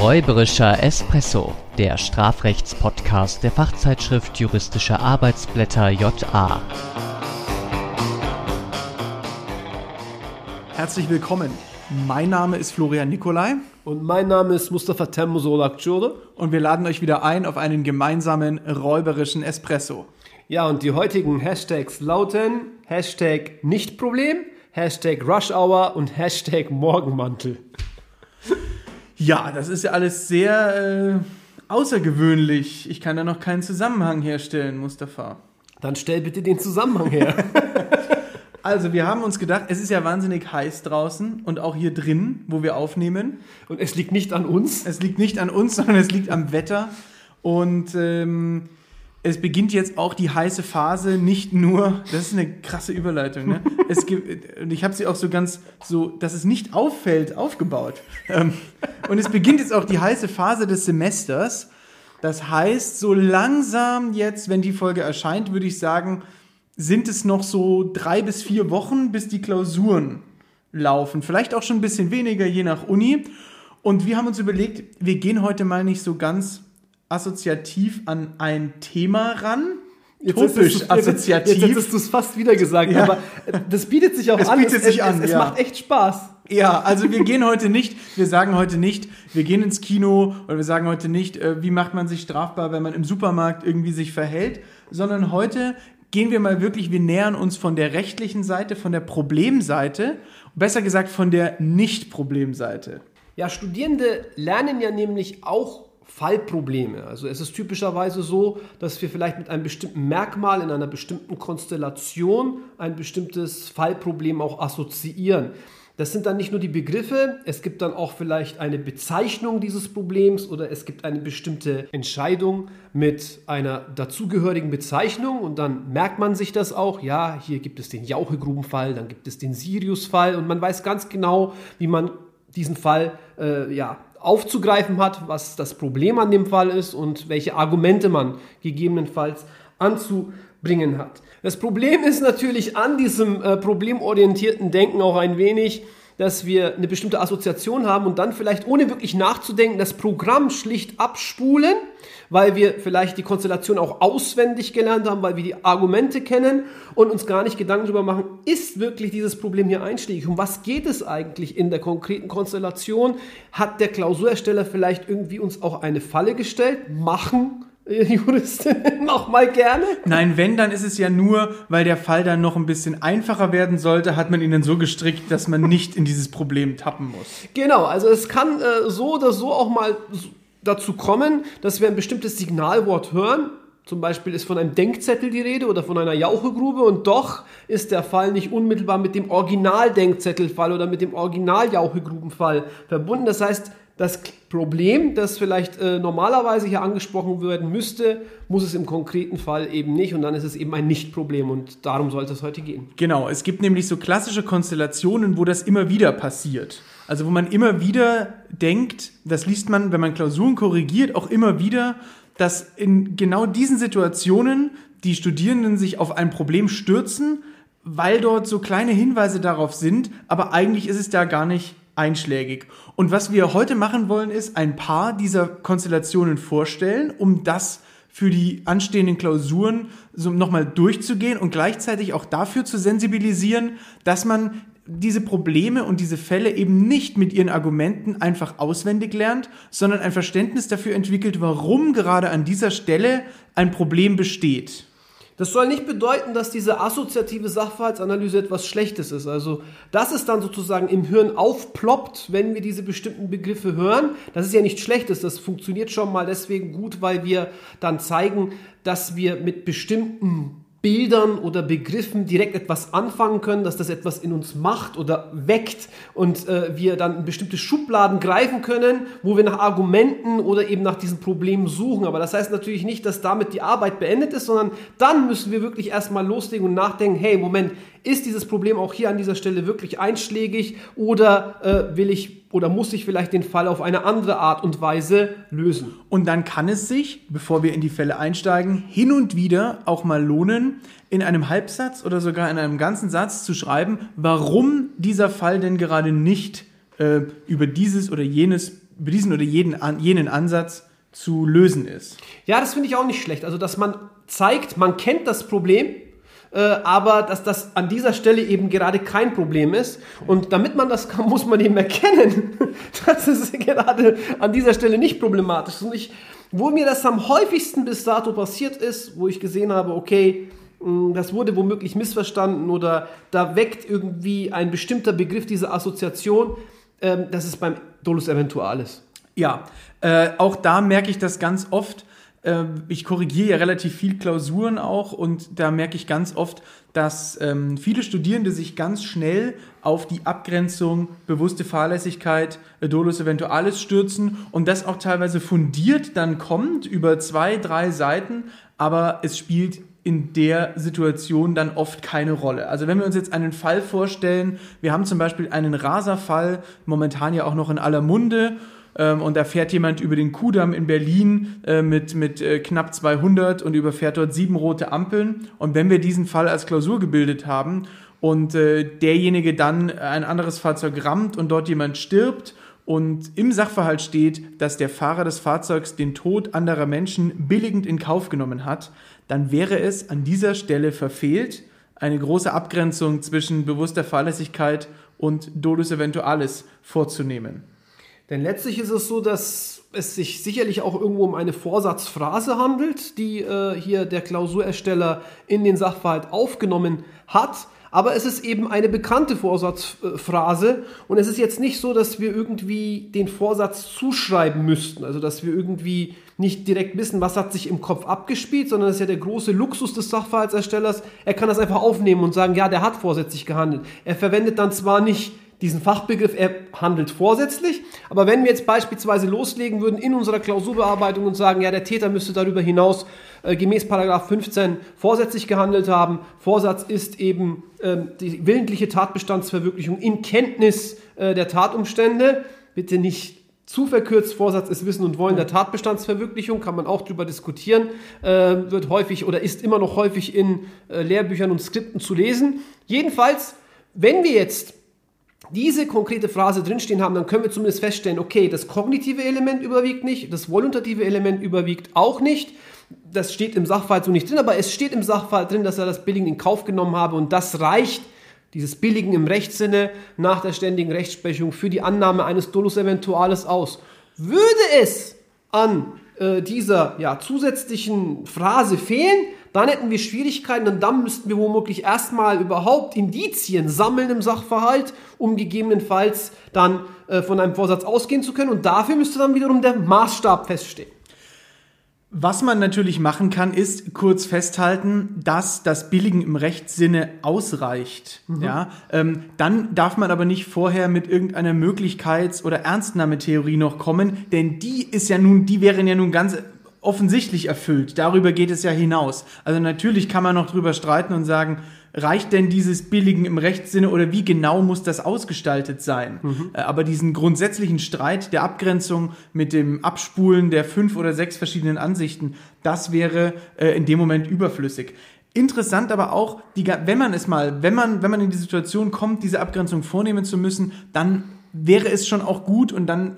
Räuberischer Espresso, der Strafrechtspodcast der Fachzeitschrift Juristische Arbeitsblätter JA. Herzlich willkommen. Mein Name ist Florian Nikolai. Und mein Name ist Mustafa Temmusolak Und wir laden euch wieder ein auf einen gemeinsamen räuberischen Espresso. Ja, und die heutigen Hashtags lauten Hashtag Nichtproblem, Hashtag Rush Hour und Hashtag Morgenmantel. Ja, das ist ja alles sehr äh, außergewöhnlich. Ich kann da noch keinen Zusammenhang herstellen, Mustafa. Dann stell bitte den Zusammenhang her. also, wir haben uns gedacht, es ist ja wahnsinnig heiß draußen und auch hier drin, wo wir aufnehmen. Und es liegt nicht an uns. Es liegt nicht an uns, sondern es liegt am Wetter. Und ähm, es beginnt jetzt auch die heiße Phase, nicht nur, das ist eine krasse Überleitung, ne? es gibt, und ich habe sie auch so ganz so, dass es nicht auffällt, aufgebaut. Ähm, und es beginnt jetzt auch die heiße Phase des Semesters. Das heißt, so langsam jetzt, wenn die Folge erscheint, würde ich sagen, sind es noch so drei bis vier Wochen, bis die Klausuren laufen. Vielleicht auch schon ein bisschen weniger, je nach Uni. Und wir haben uns überlegt, wir gehen heute mal nicht so ganz assoziativ an ein Thema ran. Topisch assoziativ. Jetzt hättest du es fast wieder gesagt, ja. aber das bietet sich auch es an. Bietet es, sich an es, ja. macht echt Spaß. Ja, also wir gehen heute nicht, wir sagen heute nicht, wir gehen ins Kino oder wir sagen heute nicht, äh, wie macht man sich strafbar, wenn man im Supermarkt irgendwie sich verhält, sondern heute gehen wir mal wirklich, wir nähern uns von der rechtlichen Seite, von der Problemseite, besser gesagt von der Nicht-Problemseite. Ja, Studierende lernen ja nämlich auch Fallprobleme. Also es ist typischerweise so, dass wir vielleicht mit einem bestimmten Merkmal in einer bestimmten Konstellation ein bestimmtes Fallproblem auch assoziieren. Das sind dann nicht nur die Begriffe, es gibt dann auch vielleicht eine Bezeichnung dieses Problems oder es gibt eine bestimmte Entscheidung mit einer dazugehörigen Bezeichnung und dann merkt man sich das auch. Ja, hier gibt es den Jauchegrubenfall, dann gibt es den Siriusfall und man weiß ganz genau, wie man diesen Fall äh, ja, aufzugreifen hat, was das Problem an dem Fall ist und welche Argumente man gegebenenfalls anzubringen hat. Das Problem ist natürlich an diesem äh, problemorientierten Denken auch ein wenig, dass wir eine bestimmte Assoziation haben und dann vielleicht ohne wirklich nachzudenken das Programm schlicht abspulen, weil wir vielleicht die Konstellation auch auswendig gelernt haben, weil wir die Argumente kennen und uns gar nicht Gedanken darüber machen, ist wirklich dieses Problem hier einschlägig? Um was geht es eigentlich in der konkreten Konstellation? Hat der Klausurersteller vielleicht irgendwie uns auch eine Falle gestellt? Machen Juristin noch mal gerne? Nein, wenn, dann ist es ja nur, weil der Fall dann noch ein bisschen einfacher werden sollte, hat man ihn dann so gestrickt, dass man nicht in dieses Problem tappen muss. Genau, also es kann äh, so oder so auch mal dazu kommen, dass wir ein bestimmtes Signalwort hören. Zum Beispiel ist von einem Denkzettel die Rede oder von einer Jauchegrube und doch ist der Fall nicht unmittelbar mit dem Original-Denkzettelfall oder mit dem Original-Jauchegrubenfall verbunden. Das heißt, das Problem, das vielleicht äh, normalerweise hier angesprochen werden müsste, muss es im konkreten Fall eben nicht und dann ist es eben ein Nicht-Problem und darum sollte es heute gehen. Genau, es gibt nämlich so klassische Konstellationen, wo das immer wieder passiert. Also wo man immer wieder denkt, das liest man, wenn man Klausuren korrigiert, auch immer wieder, dass in genau diesen Situationen die Studierenden sich auf ein Problem stürzen, weil dort so kleine Hinweise darauf sind, aber eigentlich ist es da gar nicht einschlägig. Und was wir heute machen wollen, ist ein paar dieser Konstellationen vorstellen, um das für die anstehenden Klausuren so nochmal durchzugehen und gleichzeitig auch dafür zu sensibilisieren, dass man diese Probleme und diese Fälle eben nicht mit ihren Argumenten einfach auswendig lernt, sondern ein Verständnis dafür entwickelt, warum gerade an dieser Stelle ein Problem besteht. Das soll nicht bedeuten, dass diese assoziative Sachverhaltsanalyse etwas Schlechtes ist. Also, dass es dann sozusagen im Hirn aufploppt, wenn wir diese bestimmten Begriffe hören, das ist ja nichts Schlechtes. Das funktioniert schon mal deswegen gut, weil wir dann zeigen, dass wir mit bestimmten Bildern oder Begriffen direkt etwas anfangen können, dass das etwas in uns macht oder weckt und äh, wir dann in bestimmte Schubladen greifen können, wo wir nach Argumenten oder eben nach diesen Problemen suchen. Aber das heißt natürlich nicht, dass damit die Arbeit beendet ist, sondern dann müssen wir wirklich erstmal loslegen und nachdenken, hey, Moment, ist dieses Problem auch hier an dieser Stelle wirklich einschlägig oder äh, will ich oder muss ich vielleicht den Fall auf eine andere Art und Weise lösen? Und dann kann es sich, bevor wir in die Fälle einsteigen, hin und wieder auch mal lohnen, in einem Halbsatz oder sogar in einem ganzen Satz zu schreiben, warum dieser Fall denn gerade nicht äh, über dieses oder jenes über diesen oder jeden, jenen Ansatz zu lösen ist. Ja, das finde ich auch nicht schlecht. Also, dass man zeigt, man kennt das Problem, äh, aber dass das an dieser Stelle eben gerade kein Problem ist. Und damit man das kann, muss man eben erkennen, dass es gerade an dieser Stelle nicht problematisch ist. Und ich, wo mir das am häufigsten bis dato passiert ist, wo ich gesehen habe, okay, hm, das wurde womöglich missverstanden oder da weckt irgendwie ein bestimmter Begriff diese Assoziation, ähm, das ist beim Dolus Eventualis. Ja, äh, auch da merke ich das ganz oft. Äh, ich korrigiere ja relativ viel Klausuren auch und da merke ich ganz oft, dass ähm, viele Studierende sich ganz schnell auf die Abgrenzung bewusste Fahrlässigkeit, äh, Dolus Eventualis stürzen und das auch teilweise fundiert dann kommt über zwei, drei Seiten, aber es spielt in der Situation dann oft keine Rolle. Also wenn wir uns jetzt einen Fall vorstellen, wir haben zum Beispiel einen Raserfall, momentan ja auch noch in aller Munde, ähm, und da fährt jemand über den Kudamm in Berlin äh, mit, mit äh, knapp 200 und überfährt dort sieben rote Ampeln. Und wenn wir diesen Fall als Klausur gebildet haben und äh, derjenige dann ein anderes Fahrzeug rammt und dort jemand stirbt und im Sachverhalt steht, dass der Fahrer des Fahrzeugs den Tod anderer Menschen billigend in Kauf genommen hat, dann wäre es an dieser Stelle verfehlt, eine große Abgrenzung zwischen bewusster Fahrlässigkeit und Dolus Eventualis vorzunehmen. Denn letztlich ist es so, dass es sich sicherlich auch irgendwo um eine Vorsatzphrase handelt, die äh, hier der Klausurersteller in den Sachverhalt aufgenommen hat. Aber es ist eben eine bekannte Vorsatzphrase und es ist jetzt nicht so, dass wir irgendwie den Vorsatz zuschreiben müssten, also dass wir irgendwie nicht direkt wissen, was hat sich im Kopf abgespielt, sondern das ist ja der große Luxus des Sachverhaltserstellers. Er kann das einfach aufnehmen und sagen, ja, der hat vorsätzlich gehandelt. Er verwendet dann zwar nicht diesen Fachbegriff, er handelt vorsätzlich. Aber wenn wir jetzt beispielsweise loslegen würden in unserer Klausurbearbeitung und sagen, ja, der Täter müsste darüber hinaus äh, gemäß Paragraph 15 vorsätzlich gehandelt haben. Vorsatz ist eben äh, die willentliche Tatbestandsverwirklichung in Kenntnis äh, der Tatumstände. Bitte nicht zu verkürzt, Vorsatz ist Wissen und Wollen der Tatbestandsverwirklichung, kann man auch drüber diskutieren, äh, wird häufig oder ist immer noch häufig in äh, Lehrbüchern und Skripten zu lesen. Jedenfalls, wenn wir jetzt diese konkrete Phrase drinstehen haben, dann können wir zumindest feststellen, okay, das kognitive Element überwiegt nicht, das voluntative Element überwiegt auch nicht. Das steht im Sachverhalt so nicht drin, aber es steht im Sachverhalt drin, dass er das Billigen in Kauf genommen habe und das reicht, dieses Billigen im Rechtssinne nach der ständigen Rechtsprechung für die Annahme eines Dolus Eventuales aus. Würde es an äh, dieser ja, zusätzlichen Phrase fehlen, dann hätten wir Schwierigkeiten und dann müssten wir womöglich erstmal überhaupt Indizien sammeln im Sachverhalt, um gegebenenfalls dann äh, von einem Vorsatz ausgehen zu können. Und dafür müsste dann wiederum der Maßstab feststehen. Was man natürlich machen kann, ist kurz festhalten, dass das Billigen im Rechtssinne ausreicht. Mhm. Ja, ähm, dann darf man aber nicht vorher mit irgendeiner Möglichkeits- oder Ernstnahmetheorie noch kommen, denn die ist ja nun, die wären ja nun ganz offensichtlich erfüllt. Darüber geht es ja hinaus. Also natürlich kann man noch drüber streiten und sagen, reicht denn dieses Billigen im Rechtssinne oder wie genau muss das ausgestaltet sein? Mhm. Äh, aber diesen grundsätzlichen Streit der Abgrenzung mit dem Abspulen der fünf oder sechs verschiedenen Ansichten, das wäre äh, in dem Moment überflüssig. Interessant aber auch, die, wenn man es mal, wenn man, wenn man in die Situation kommt, diese Abgrenzung vornehmen zu müssen, dann wäre es schon auch gut und dann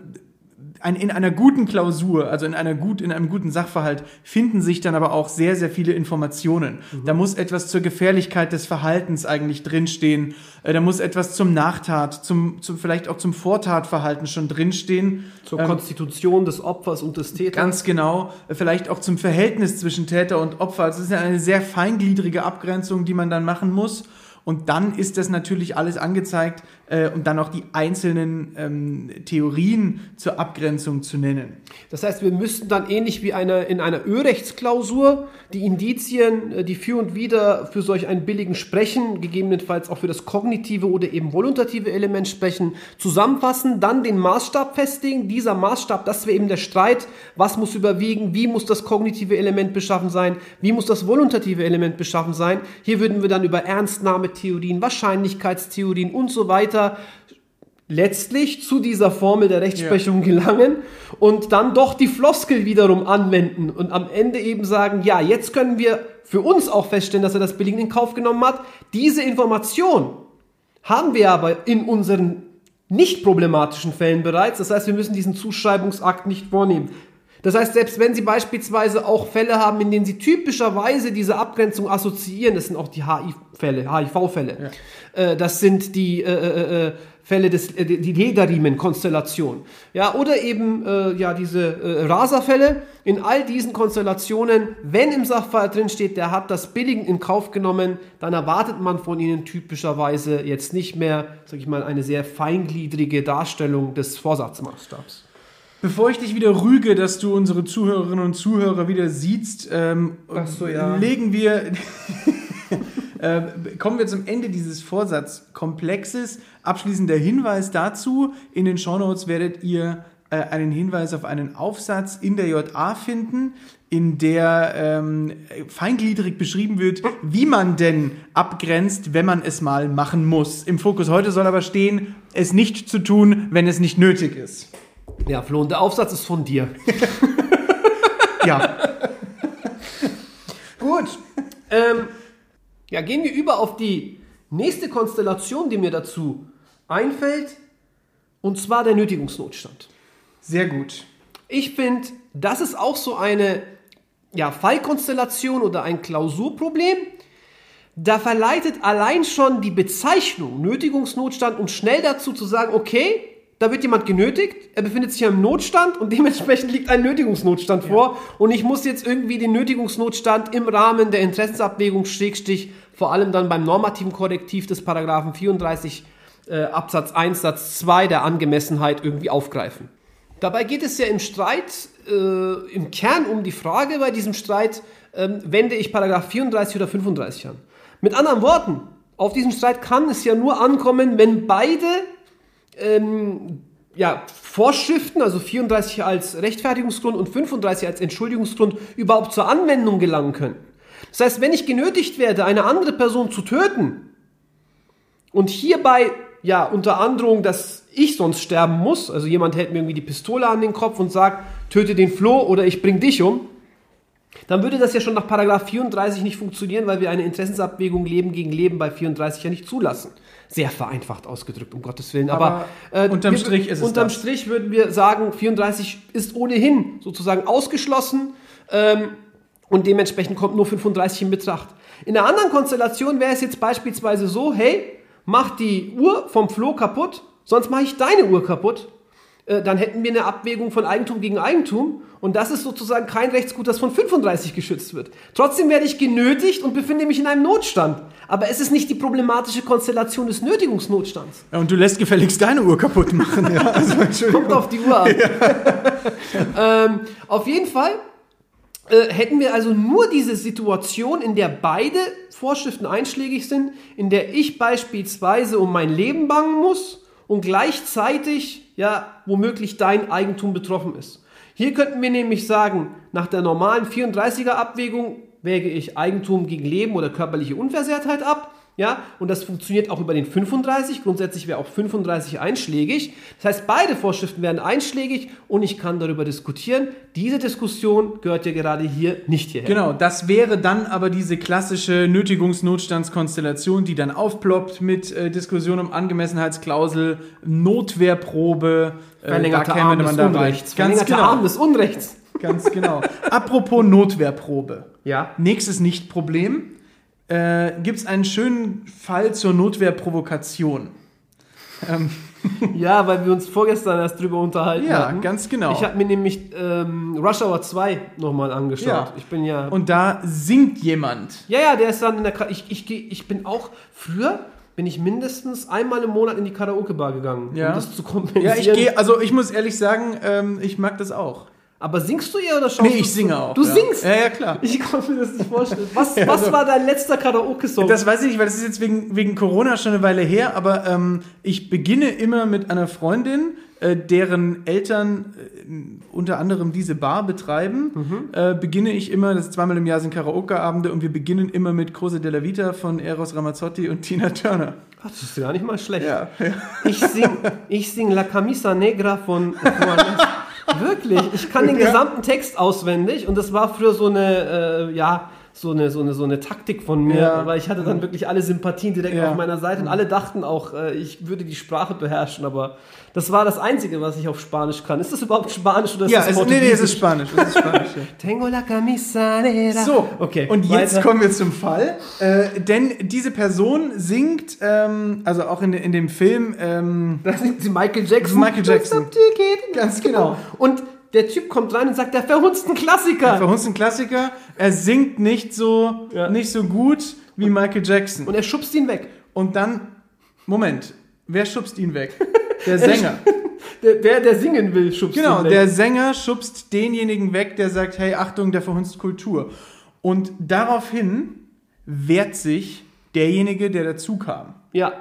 ein, in einer guten Klausur, also in, einer gut, in einem guten Sachverhalt, finden sich dann aber auch sehr, sehr viele Informationen. Mhm. Da muss etwas zur Gefährlichkeit des Verhaltens eigentlich drinstehen. Äh, da muss etwas zum Nachtat, zum, zum vielleicht auch zum Vortatverhalten schon drinstehen. Zur ähm, Konstitution des Opfers und des Täters. Ganz genau. Äh, vielleicht auch zum Verhältnis zwischen Täter und Opfer. Also es ist ja eine sehr feingliedrige Abgrenzung, die man dann machen muss. Und dann ist das natürlich alles angezeigt äh, und dann auch die einzelnen ähm, Theorien zur Abgrenzung zu nennen. Das heißt, wir müssten dann ähnlich wie eine, in einer Ö-Rechtsklausur die Indizien, äh, die für und wieder für solch einen billigen Sprechen, gegebenenfalls auch für das kognitive oder eben voluntative Element sprechen, zusammenfassen, dann den Maßstab festlegen. Dieser Maßstab, das wäre eben der Streit, was muss überwiegen, wie muss das kognitive Element beschaffen sein, wie muss das voluntative Element beschaffen sein. Hier würden wir dann über Ernstnahme Theorien, Wahrscheinlichkeitstheorien und so weiter letztlich zu dieser Formel der Rechtsprechung ja. gelangen und dann doch die Floskel wiederum anwenden und am Ende eben sagen, ja, jetzt können wir für uns auch feststellen, dass er das Billigen in Kauf genommen hat. Diese Information haben wir aber in unseren nicht problematischen Fällen bereits. Das heißt, wir müssen diesen Zuschreibungsakt nicht vornehmen. Das heißt, selbst wenn Sie beispielsweise auch Fälle haben, in denen Sie typischerweise diese Abgrenzung assoziieren, das sind auch die HIV-Fälle, HIV-Fälle, ja. äh, das sind die äh, äh, äh Fälle des äh, die Legeriemen-Konstellation, ja, oder eben äh, ja diese äh, Raserfälle. In all diesen Konstellationen, wenn im Sachverhalt drin steht, der hat das Billigen in Kauf genommen, dann erwartet man von ihnen typischerweise jetzt nicht mehr, sag ich mal, eine sehr feingliedrige Darstellung des Vorsatzmaßstabs. Bevor ich dich wieder rüge, dass du unsere Zuhörerinnen und Zuhörer wieder siehst, ähm, so, ja. legen wir, äh, kommen wir zum Ende dieses Vorsatzkomplexes. Abschließender Hinweis dazu: In den Shownotes werdet ihr äh, einen Hinweis auf einen Aufsatz in der JA finden, in der ähm, feingliedrig beschrieben wird, wie man denn abgrenzt, wenn man es mal machen muss. Im Fokus heute soll aber stehen, es nicht zu tun, wenn es nicht nötig ist. Ja, Flo, und der Aufsatz ist von dir. ja. Gut. Ähm, ja, gehen wir über auf die nächste Konstellation, die mir dazu einfällt, und zwar der Nötigungsnotstand. Sehr gut. Ich finde, das ist auch so eine ja, Fallkonstellation oder ein Klausurproblem. Da verleitet allein schon die Bezeichnung Nötigungsnotstand uns schnell dazu zu sagen, okay, da wird jemand genötigt, er befindet sich ja im Notstand und dementsprechend liegt ein Nötigungsnotstand ja. vor und ich muss jetzt irgendwie den Nötigungsnotstand im Rahmen der Interessensabwägung Schrägstich, vor allem dann beim normativen Korrektiv des Paragraphen 34 äh, Absatz 1 Satz 2 der Angemessenheit irgendwie aufgreifen. Dabei geht es ja im Streit äh, im Kern um die Frage bei diesem Streit, äh, wende ich Paragraph 34 oder 35 an. Mit anderen Worten, auf diesen Streit kann es ja nur ankommen, wenn beide ähm, ja, Vorschriften, also 34 als Rechtfertigungsgrund und 35 als Entschuldigungsgrund, überhaupt zur Anwendung gelangen können. Das heißt, wenn ich genötigt werde, eine andere Person zu töten und hierbei ja unter Androhung, dass ich sonst sterben muss, also jemand hält mir irgendwie die Pistole an den Kopf und sagt, töte den Floh oder ich bring dich um, dann würde das ja schon nach Paragraph 34 nicht funktionieren, weil wir eine Interessensabwägung Leben gegen Leben bei 34 ja nicht zulassen. Sehr vereinfacht ausgedrückt, um Gottes Willen. Aber, Aber äh, unterm wir, Strich ist es Unterm das. Strich würden wir sagen, 34 ist ohnehin sozusagen ausgeschlossen ähm, und dementsprechend kommt nur 35 in Betracht. In einer anderen Konstellation wäre es jetzt beispielsweise so, hey, mach die Uhr vom Flo kaputt, sonst mache ich deine Uhr kaputt äh, dann hätten wir eine Abwägung von Eigentum gegen Eigentum und das ist sozusagen kein Rechtsgut, das von 35 geschützt wird. Trotzdem werde ich genötigt und befinde mich in einem Notstand. Aber es ist nicht die problematische Konstellation des Nötigungsnotstands. Ja, und du lässt gefälligst deine Uhr kaputt machen. Ja, also, Kommt auf die Uhr an. Ja. ähm, auf jeden Fall äh, hätten wir also nur diese Situation, in der beide Vorschriften einschlägig sind, in der ich beispielsweise um mein Leben bangen muss und gleichzeitig ja womöglich dein Eigentum betroffen ist. Hier könnten wir nämlich sagen, nach der normalen 34er Abwägung wäge ich Eigentum gegen Leben oder körperliche Unversehrtheit ab. Ja, und das funktioniert auch über den 35. Grundsätzlich wäre auch 35 einschlägig. Das heißt, beide Vorschriften werden einschlägig und ich kann darüber diskutieren. Diese Diskussion gehört ja gerade hier nicht hierher. Genau, das wäre dann aber diese klassische Nötigungsnotstandskonstellation, die dann aufploppt mit äh, Diskussion um Angemessenheitsklausel, Notwehrprobe. Äh, Verlängerter Arm des Unrechts. Ganz genau. Arm des Unrechts. Ganz genau. Apropos Notwehrprobe. Ja. Nächstes Nicht-Problem äh, gibt es einen schönen Fall zur Notwehrprovokation. Ähm. Ja, weil wir uns vorgestern erst drüber unterhalten ja, hatten. Ja, ganz genau. Ich habe mir nämlich ähm, Rush Hour 2 nochmal angeschaut. Ja. Ich bin ja. Und da singt jemand. Ja, ja, der ist dann in der. Ka ich, ich, ich bin auch. Früher bin ich mindestens einmal im Monat in die Karaoke-Bar gegangen, ja. um das zu kompensieren. Ja, ich gehe. Also, ich muss ehrlich sagen, ähm, ich mag das auch. Aber singst du ihr oder schaust Nee, ich singe auch. Du ja. singst? Ja, ja, klar. Ich konnte mir das nicht vorstellen. Was, ja, was so. war dein letzter Karaoke-Song? Das weiß ich nicht, weil das ist jetzt wegen, wegen Corona schon eine Weile her, aber ähm, ich beginne immer mit einer Freundin, äh, deren Eltern äh, unter anderem diese Bar betreiben, mhm. äh, beginne ich immer, das ist zweimal im Jahr sind Karaoke-Abende und wir beginnen immer mit Cose della Vita von Eros Ramazzotti und Tina Turner. Ach, das ist gar nicht mal schlecht. Ja. Ich sing, ich sing La Camisa Negra von Wirklich, ich kann den gesamten Text auswendig und das war früher so eine, äh, ja, so eine, so eine, so eine Taktik von mir, Ja. weil ich hatte dann wirklich alle Sympathien direkt Ja. auf meiner Seite und alle dachten auch, äh, ich würde die Sprache beherrschen, aber das war das Einzige, was ich auf Spanisch kann. Ist das überhaupt Spanisch oder ist Ja, das es, nee, nee, es ist? Spanisch. Es ist Spanisch ja. Tengo la camisa negra. So, okay. Und jetzt weiter. kommen wir zum Fall. Äh, denn diese Person singt, ähm, also auch in, in dem Film, ähm, Das sind sie Michael Jackson. Michael Jackson. Ganz genau. Und der Typ kommt rein und sagt, der verhunzt ein Klassiker. verhunzt ein Klassiker, er singt nicht so, Ja. nicht so gut wie Michael Jackson. Und er schubst ihn weg. Und dann, Moment, wer schubst ihn weg? Der Sänger. Der, der, der singen will, schubst Genau, ihn weg. der Sänger schubst denjenigen weg, der sagt, hey, Achtung, der verhunzt Kultur. Und daraufhin wehrt sich derjenige, der dazu kam. ja.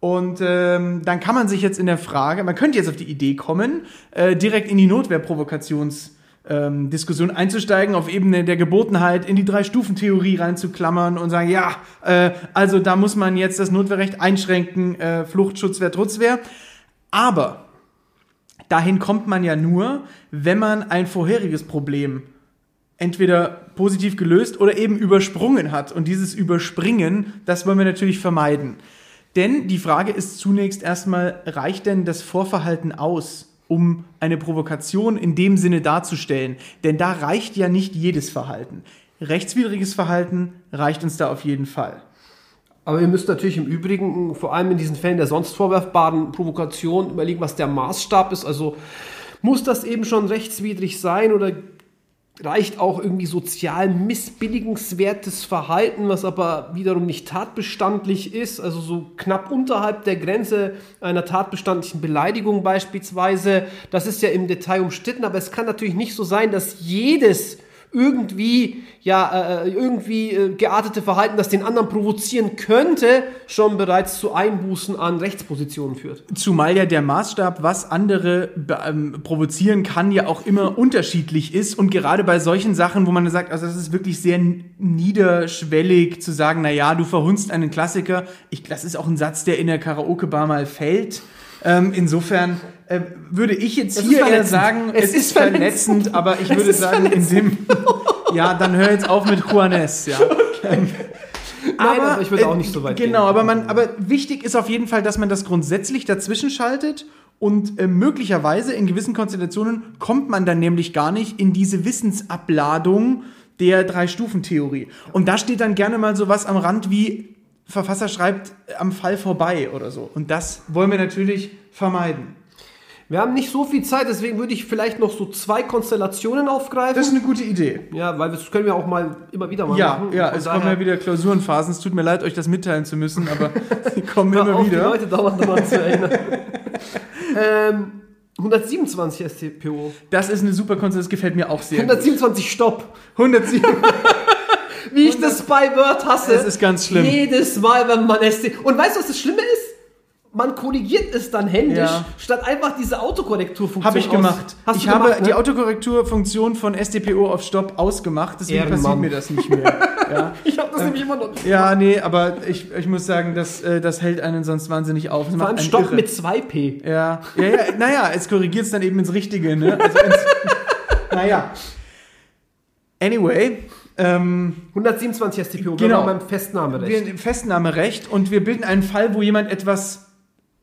Und ähm, dann kann man sich jetzt in der Frage, man könnte jetzt auf die Idee kommen, äh, direkt in die Notwehrprovokationsdiskussion ähm, Diskussion einzusteigen, auf Ebene der Gebotenheit in die Drei-Stufen-Theorie reinzuklammern und sagen, ja, äh, also da muss man jetzt das Notwehrrecht einschränken, äh, Flucht, Schutzwehr, Trutzwehr. Aber dahin kommt man ja nur, wenn man ein vorheriges Problem entweder positiv gelöst oder eben übersprungen hat. Und dieses Überspringen, das wollen wir natürlich vermeiden. Denn die Frage ist zunächst erstmal, reicht denn das Vorverhalten aus, um eine Provokation in dem Sinne darzustellen? Denn da reicht ja nicht jedes Verhalten. Rechtswidriges Verhalten reicht uns da auf jeden Fall. Aber ihr müsst natürlich im Übrigen, vor allem in diesen Fällen der sonst vorwerfbaren Provokation, überlegen, was der Maßstab ist. Also muss das eben schon rechtswidrig sein oder reicht auch irgendwie sozial missbilligenswertes Verhalten, was aber wiederum nicht tatbestandlich ist, also so knapp unterhalb der Grenze einer tatbestandlichen Beleidigung beispielsweise. Das ist ja im Detail umstritten, aber es kann natürlich nicht so sein, dass jedes irgendwie ja äh, irgendwie äh, geartete Verhalten, das den anderen provozieren könnte, schon bereits zu Einbußen an Rechtspositionen führt. Zumal ja der Maßstab, was andere ähm, provozieren kann, ja auch immer unterschiedlich ist. Und gerade bei solchen Sachen, wo man sagt, also das ist wirklich sehr niederschwellig zu sagen, na ja, du verhunzt einen Klassiker. Ich, das ist auch ein Satz, der in der Karaoke-Bar mal fällt. Ähm, insofern äh, würde ich jetzt Es hier eher sagen, Es es, ist ist verletzend, aber ich würde sagen, in dem, ja, dann hör jetzt auf mit Juanes, ja. Nein, aber ich würde auch nicht so weit Genau, gehen. aber man, aber wichtig ist auf jeden Fall, dass man das grundsätzlich dazwischen schaltet und äh, möglicherweise in gewissen Konstellationen kommt man dann nämlich gar nicht in diese Wissensabladung der Drei-Stufen-Theorie. Und da steht dann gerne mal sowas am Rand wie Verfasser schreibt äh, am Fall vorbei oder so. Und das wollen wir natürlich vermeiden. Wir haben nicht so viel Zeit, deswegen würde ich vielleicht noch so zwei Konstellationen aufgreifen. Das ist eine gute Idee. ja, weil das können wir auch mal immer wieder mal Ja, machen. ja, es kommen ja wieder Klausurenphasen. Es tut mir leid, euch das mitteilen zu müssen, aber sie kommen immer auf, Die wieder. Leute dauernd daran zu erinnern. ähm, 127 STPO. Das ist eine super Konstellation, das gefällt mir auch sehr. gut. 127 Stopp. 107. Wie ich das bei Word hasse. Es ist ganz schlimm. Jedes Mal, wenn man ST. Und weißt du, was das Schlimme ist? Man korrigiert es dann händisch, Ja. statt einfach diese Autokorrekturfunktion Habe ich gemacht. Ich du habe gemacht, ne? die Autokorrekturfunktion von SDPO auf Stopp ausgemacht, deswegen Ehrenmann. passiert mir das nicht mehr. ja. Ich habe das nämlich immer noch ja, nee, aber ich, ich muss sagen, das, äh, das hält einen sonst wahnsinnig auf. Das Vor allem Stopp irre. mit 2P. Ja, ja, ja naja, es korrigiert es dann eben ins Richtige, ne? Also ins, naja. Anyway, ähm, 127 STPO, Genau. genau. beim Festnahmerecht. wir Festnahmerecht und wir bilden einen Fall, wo jemand etwas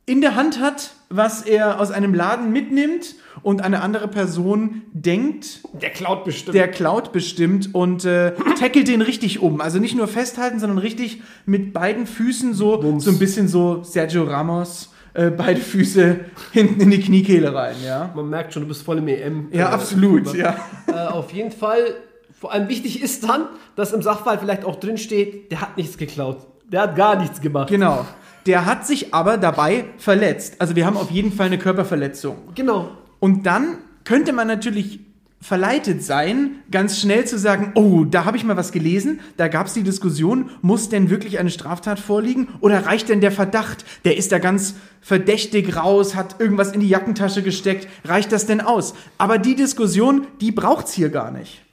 in der Hand hat, was er aus einem Laden mitnimmt und eine andere Person denkt, Der klaut bestimmt. der klaut bestimmt und äh, tackelt den richtig um. Also nicht nur festhalten, sondern richtig mit beiden Füßen so, Bums. so ein bisschen so Sergio Ramos, äh, beide Füße hinten in die Kniekehle rein, ja. Man merkt schon, du bist voll im EM. Ja, äh, absolut, ja. Äh, auf jeden Fall, vor allem wichtig ist dann, dass im Sachverhalt vielleicht auch drin steht, der hat nichts geklaut. Der hat gar nichts gemacht. Genau. Der hat sich aber dabei verletzt. Also wir haben auf jeden Fall eine Körperverletzung. Genau. Und dann könnte man natürlich verleitet sein, ganz schnell zu sagen, oh, da habe ich mal was gelesen, da gab es die Diskussion, muss denn wirklich eine Straftat vorliegen oder reicht denn der Verdacht, der ist da ganz verdächtig raus, hat irgendwas in die Jackentasche gesteckt, reicht das denn aus? Aber die Diskussion, die braucht's hier gar nicht.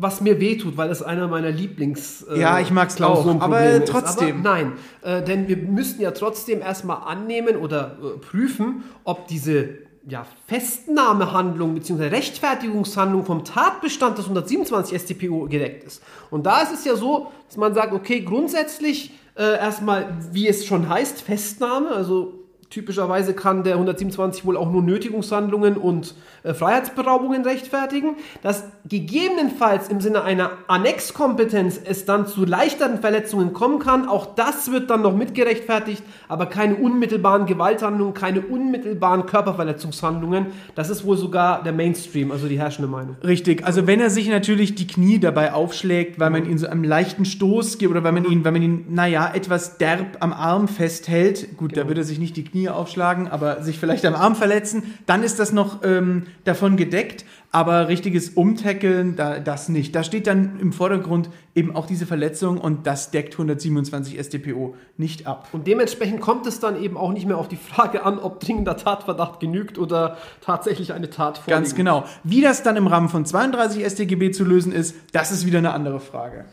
Was mir wehtut, weil es einer meiner Lieblings. äh, Ja, ich mag's auch, Klausurenprobleme aber ist. trotzdem. Aber nein, äh, denn wir müssten ja trotzdem erstmal annehmen oder äh, prüfen, ob diese ja, Festnahmehandlung bzw. Rechtfertigungshandlung vom Tatbestand des 127 StPO gedeckt ist. Und da ist es ja so, dass man sagt, okay, grundsätzlich äh, erstmal, wie es schon heißt, Festnahme, also Typischerweise kann der 127 wohl auch nur Nötigungshandlungen und äh, Freiheitsberaubungen rechtfertigen. Dass gegebenenfalls im Sinne einer Annexkompetenz es dann zu leichteren Verletzungen kommen kann, auch das wird dann noch mitgerechtfertigt, aber keine unmittelbaren Gewalthandlungen, keine unmittelbaren Körperverletzungshandlungen. Das ist wohl sogar der Mainstream, also die herrschende Meinung. Richtig, also wenn er sich natürlich die Knie dabei aufschlägt, weil man ihn so einen leichten Stoß gibt oder weil man ihn, wenn man ihn, naja, etwas derb am Arm festhält, gut, Genau. da würde er sich nicht die Knie aufschlagen, aber sich vielleicht am Arm verletzen, dann ist das noch ähm, davon gedeckt, aber richtiges Umtackeln, da, das nicht. Da steht dann im Vordergrund eben auch diese Verletzung und das deckt 127 StPO nicht ab. Und dementsprechend kommt es dann eben auch nicht mehr auf die Frage an, ob dringender Tatverdacht genügt oder tatsächlich eine Tat vorliegt. Ganz genau. Wie das dann im Rahmen von 32 StGB zu lösen ist, das ist wieder eine andere Frage.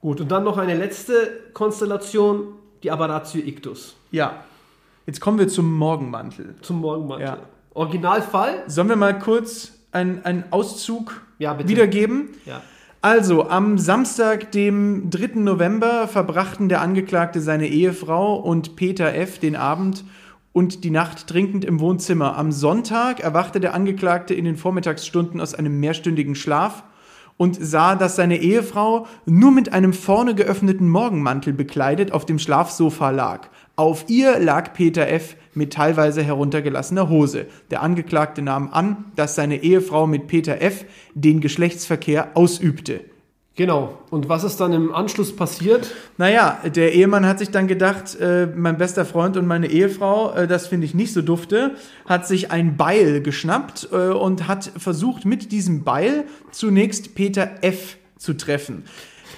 Gut, und dann noch eine letzte Konstellation, die Aberratio Ictus Ja. Jetzt kommen wir zum Morgenmantel. zum Morgenmantel. Ja. Originalfall? Sollen wir mal kurz einen, einen Auszug Ja, wiedergeben? Ja. Also, am Samstag, dem 3. November, verbrachten der Angeklagte seine Ehefrau und Peter F. den Abend und die Nacht trinkend im Wohnzimmer. Am Sonntag erwachte der Angeklagte in den Vormittagsstunden aus einem mehrstündigen Schlaf und sah, dass seine Ehefrau nur mit einem vorne geöffneten Morgenmantel bekleidet auf dem Schlafsofa lag. Auf ihr lag Peter F. mit teilweise heruntergelassener Hose. Der Angeklagte nahm an, dass seine Ehefrau mit Peter F. den Geschlechtsverkehr ausübte. Genau. Und was ist dann im Anschluss passiert? Naja, der Ehemann hat sich dann gedacht, äh, mein bester Freund und meine Ehefrau, äh, das finde ich nicht so dufte, hat sich ein Beil geschnappt äh, und hat versucht, mit diesem Beil zunächst Peter F. zu treffen.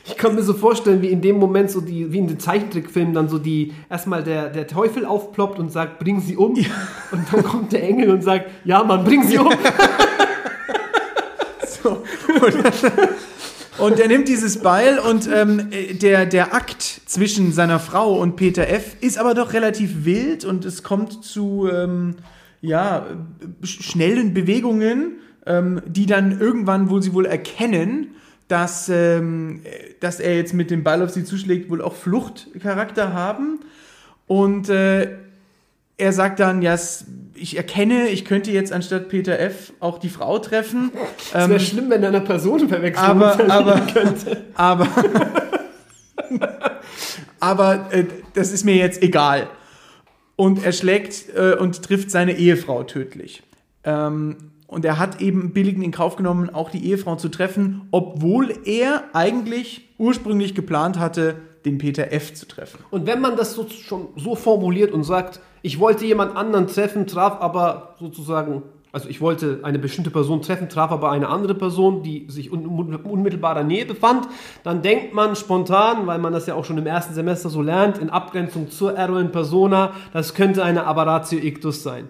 Ich kann mir so vorstellen, wie in dem Moment so die, wie in den Zeichentrickfilmen dann so die, erstmal der, der Teufel aufploppt und sagt, bring sie um. Und dann kommt der Engel und sagt, ja Mann, bring sie um. So. Und, er nimmt dieses Beil und ähm, der, der Akt zwischen seiner Frau und Peter F. ist aber doch relativ wild und es kommt zu ähm, ja, sch- schnellen Bewegungen, ähm, die dann irgendwann wohl sie wohl erkennen, dass, ähm, dass er jetzt mit dem Ball auf sie zuschlägt, wohl auch Fluchtcharakter haben. Und äh, er sagt dann, ja, ich erkenne, ich könnte jetzt anstatt Peter F. auch die Frau treffen. Es wäre schlimm, wenn er eine Personenverwechslung aber, unterliegen aber, könnte. aber, aber äh, das ist mir jetzt egal. Und er schlägt äh, und trifft seine Ehefrau tödlich. Ähm, und er hat eben billigend in Kauf genommen, auch die Ehefrau zu treffen, obwohl er eigentlich ursprünglich geplant hatte, den Peter F. zu treffen. Und wenn man das so, schon so formuliert und sagt, ich wollte jemand anderen treffen, traf aber sozusagen, also ich wollte eine bestimmte Person treffen, traf aber eine andere Person, die sich un unmittelbarer Nähe befand, dann denkt man spontan, weil man das ja auch schon im ersten Semester so lernt, in Abgrenzung zur Error in Persona, das könnte eine Aberratio Ictus sein.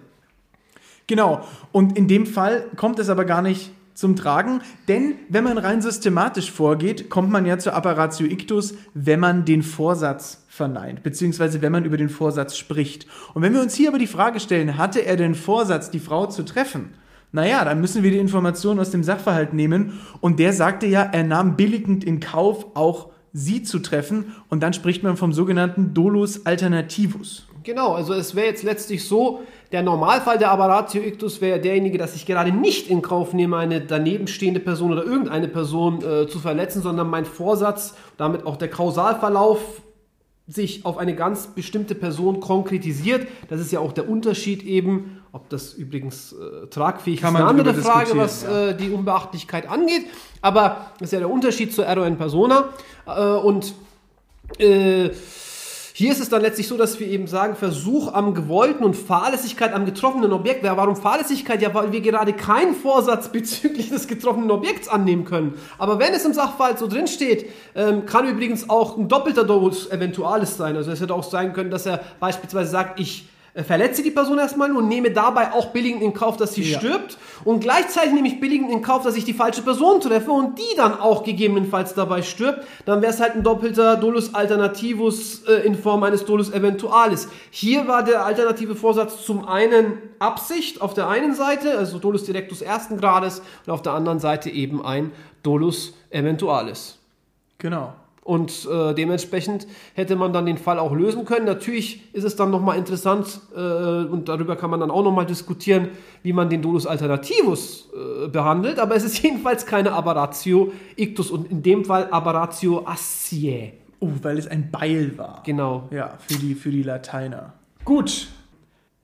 Genau. Und in dem Fall kommt es aber gar nicht zum Tragen, denn wenn man rein systematisch vorgeht, kommt man ja zur Apparatio Ictus, wenn man den Vorsatz verneint, beziehungsweise wenn man über den Vorsatz spricht. Und wenn wir uns hier aber die Frage stellen, hatte er den Vorsatz, die Frau zu treffen? Naja, dann müssen wir die Informationen aus dem Sachverhalt nehmen und der sagte ja, er nahm billigend in Kauf, auch sie zu treffen und dann spricht man vom sogenannten Dolus Alternativus. Genau, also es wäre jetzt letztlich so, der Normalfall der Aberratio Ictus wäre derjenige, dass ich gerade nicht in Kauf nehme, eine daneben stehende Person oder irgendeine Person äh, zu verletzen, sondern mein Vorsatz, damit auch der Kausalverlauf sich auf eine ganz bestimmte Person konkretisiert. Das ist ja auch der Unterschied eben, ob das übrigens äh, tragfähig Kann ist, eine andere Frage, was ja. äh, die Unbeachtlichkeit angeht. Aber das ist ja der Unterschied zur in Persona. Äh, und äh, hier ist es dann letztlich so, dass wir eben sagen, Versuch am gewollten und Fahrlässigkeit am getroffenen Objekt. Ja, warum Fahrlässigkeit? Ja, weil wir gerade keinen Vorsatz bezüglich des getroffenen Objekts annehmen können. Aber wenn es im Sachverhalt so drin steht, ähm, kann übrigens auch ein doppelter Dolus Eventualis sein. Also es hätte auch sein können, dass er beispielsweise sagt, ich verletze die Person erstmal und nehme dabei auch billigend in Kauf, dass sie Ja. stirbt. Und gleichzeitig nehme ich billigend in Kauf, dass ich die falsche Person treffe und die dann auch gegebenenfalls dabei stirbt. Dann wäre es halt ein doppelter Dolus Alternativus äh, in Form eines Dolus Eventualis. Hier war der alternative Vorsatz zum einen Absicht auf der einen Seite, also Dolus Directus ersten Grades, und auf der anderen Seite eben ein Dolus Eventualis. Genau. Und äh, dementsprechend hätte man dann den Fall auch lösen können. Natürlich ist es dann nochmal interessant äh, und darüber kann man dann auch nochmal diskutieren, wie man den Dolus Alternativus äh, behandelt. Aber es ist jedenfalls keine Aberratio Ictus und in dem Fall Aberratio Asciae. Oh, weil es ein Beil war. Genau. Ja, für die, für die Lateiner. Gut.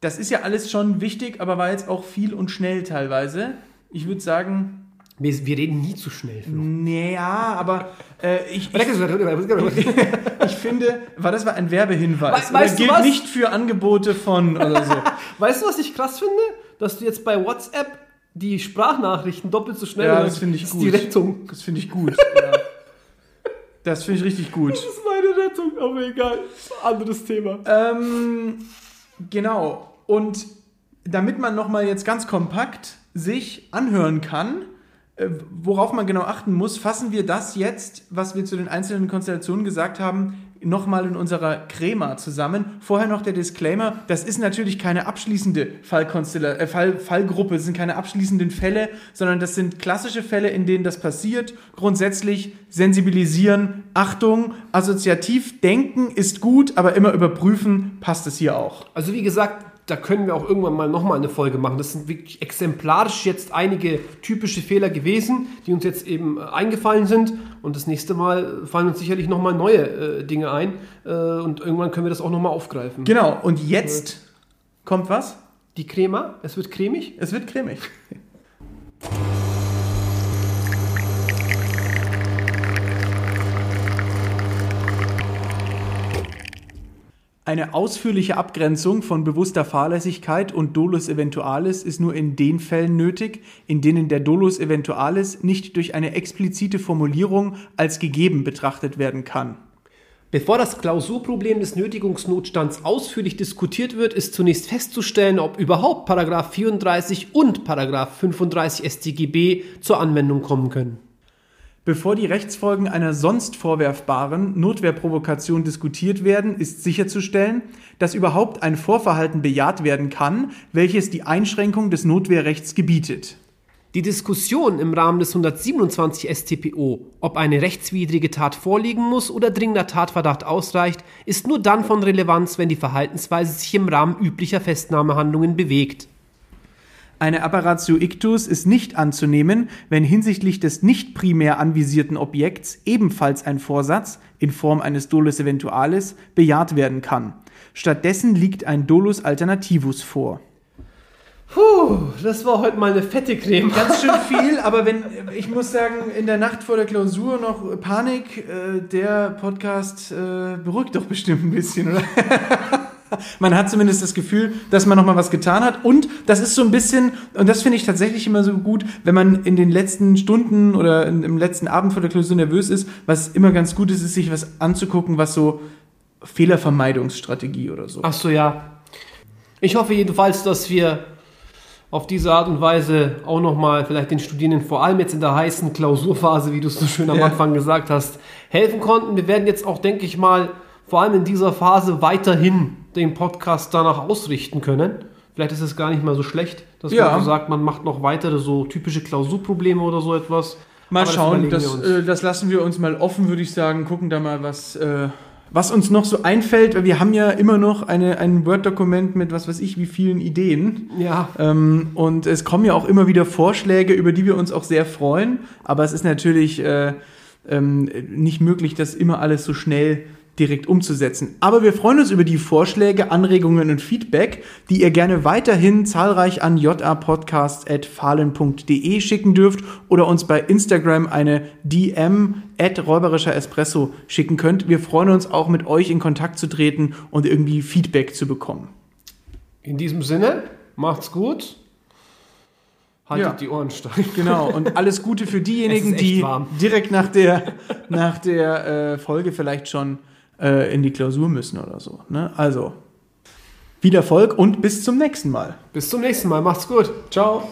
Das ist ja alles schon wichtig, aber war jetzt auch viel und schnell teilweise. Ich würde sagen, Wir, wir reden nie zu schnell. Flo. naja, aber äh, ich, ich, ich finde, war das war ein Werbehinweis. We- weißt gilt was? nicht für Angebote von oder so. weißt du, was ich krass finde? Dass du jetzt bei WhatsApp die Sprachnachrichten doppelt so schnell Ja, das finde ich gut. die Rettung. Das finde ich gut. Ja. Das finde ich richtig gut. Das ist meine Rettung, aber egal. Anderes Thema. Ähm, genau. Und damit man nochmal jetzt ganz kompakt sich anhören kann, worauf man genau achten muss, fassen wir das jetzt, was wir zu den einzelnen Konstellationen gesagt haben, nochmal in unserer Crema zusammen. Vorher noch der Disclaimer, das ist natürlich keine abschließende Fallkonstella äh, Fall, Fallgruppe, es sind keine abschließenden Fälle, sondern das sind klassische Fälle, in denen das passiert. Grundsätzlich sensibilisieren, Achtung, assoziativ denken ist gut, aber immer überprüfen, passt es hier auch. Also wie gesagt, da können wir auch irgendwann mal nochmal eine Folge machen. Das sind wirklich exemplarisch jetzt einige typische Fehler gewesen, die uns jetzt eben äh, eingefallen sind. Und das nächste Mal fallen uns sicherlich nochmal neue äh, Dinge ein. Äh, und irgendwann können wir das auch nochmal aufgreifen. Genau, und jetzt kommt was? Die Crema, es wird cremig. Es wird cremig. Eine ausführliche Abgrenzung von bewusster Fahrlässigkeit und Dolus eventualis ist nur in den Fällen nötig, in denen der Dolus eventualis nicht durch eine explizite Formulierung als gegeben betrachtet werden kann. Bevor das Klausurproblem des Nötigungsnotstands ausführlich diskutiert wird, ist zunächst festzustellen, ob überhaupt Paragraph 34 und Paragraph 35 StGB zur Anwendung kommen können. Bevor die Rechtsfolgen einer sonst vorwerfbaren Notwehrprovokation diskutiert werden, ist sicherzustellen, dass überhaupt ein Vorverhalten bejaht werden kann, welches die Einschränkung des Notwehrrechts gebietet. Die Diskussion im Rahmen des 127 StPO, ob eine rechtswidrige Tat vorliegen muss oder dringender Tatverdacht ausreicht, ist nur dann von Relevanz, wenn die Verhaltensweise sich im Rahmen üblicher Festnahmehandlungen bewegt. Eine Apparatio ictus ist nicht anzunehmen, wenn hinsichtlich des nicht primär anvisierten Objekts ebenfalls ein Vorsatz in Form eines Dolus eventualis bejaht werden kann. Stattdessen liegt ein Dolus alternativus vor. Puh, das war heute mal eine fette Creme. Ganz schön viel, aber wenn ich muss sagen, in der Nacht vor der Klausur noch Panik, äh, der Podcast äh, beruhigt doch bestimmt ein bisschen, oder? man hat zumindest das Gefühl, dass man noch mal was getan hat und das ist so ein bisschen und das finde ich tatsächlich immer so gut, wenn man in den letzten Stunden oder in, im letzten Abend vor der Klausur nervös ist, was immer ganz gut ist, ist sich was anzugucken, was so Fehlervermeidungsstrategie oder so. Ach so, ja. Ich hoffe jedenfalls, dass wir auf diese Art und Weise auch nochmal vielleicht den Studierenden, vor allem jetzt in der heißen Klausurphase, wie du es so schön am Ja. Anfang gesagt hast, helfen konnten. Wir werden jetzt auch, denke ich mal, vor allem in dieser Phase weiterhin den Podcast danach ausrichten können. Vielleicht ist es gar nicht mal so schlecht, dass Ja. man so sagt, man macht noch weitere so typische Klausurprobleme oder so etwas. Mal Aber das schauen, das, uns. äh, das lassen wir uns mal offen, würde ich sagen. Gucken da mal, was, äh, was uns noch so einfällt. Weil Wir haben ja immer noch eine, ein Word-Dokument mit was weiß ich, wie vielen Ideen. Ja, Ähm, und es kommen ja auch immer wieder Vorschläge, über die wir uns auch sehr freuen. Aber es ist natürlich äh, ähm, nicht möglich, das immer alles so schnell direkt umzusetzen. Aber wir freuen uns über die Vorschläge, Anregungen und Feedback, die ihr gerne weiterhin zahlreich an japodcast.fahlen.de schicken dürft oder uns bei Instagram eine DM at räuberischer Espresso schicken könnt. Wir freuen uns auch mit euch in Kontakt zu treten und irgendwie Feedback zu bekommen. in diesem Sinne, macht's gut. Haltet Ja. die Ohren steif. Genau, und alles Gute für diejenigen, die warm. direkt nach der, nach der äh, Folge vielleicht schon äh, in die Klausur müssen oder so. Ne? Also, Viel Erfolg und bis zum nächsten Mal. Bis zum nächsten Mal. Macht's gut. Ciao.